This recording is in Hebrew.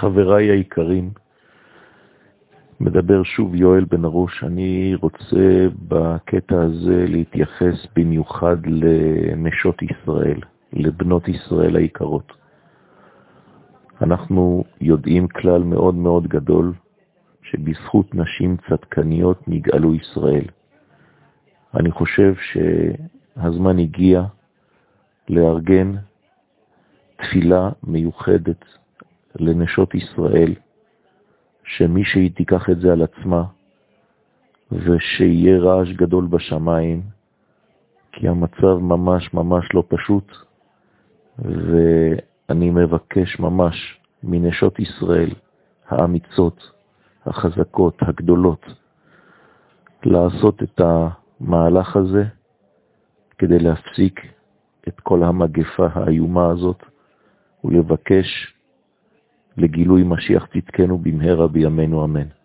חבריי היקרים, מדבר שוב יואל בן ארוש. אני רוצה בקטע הזה להתייחס במיוחד לנשות ישראל, לבנות ישראל היקרות. אנחנו יודעים כלל מאוד מאוד גדול שבזכות נשים צדקניות נגאלו ישראל. אני חושב שהזמן הגיע לארגן תפילה מיוחדת לנשות ישראל, שמי שהיא תיקח את זה על עצמה, ושיהיה רעש גדול בשמיים, כי המצב ממש ממש לא פשוט, ואני מבקש ממש מנשות ישראל האמיצות, החזקות, הגדולות, לעשות את המהלך הזה כדי להפסיק את כל המגפה האיומה הזאת ולבקש לגילוי משיח צדקנו במהרה בימינו אמן.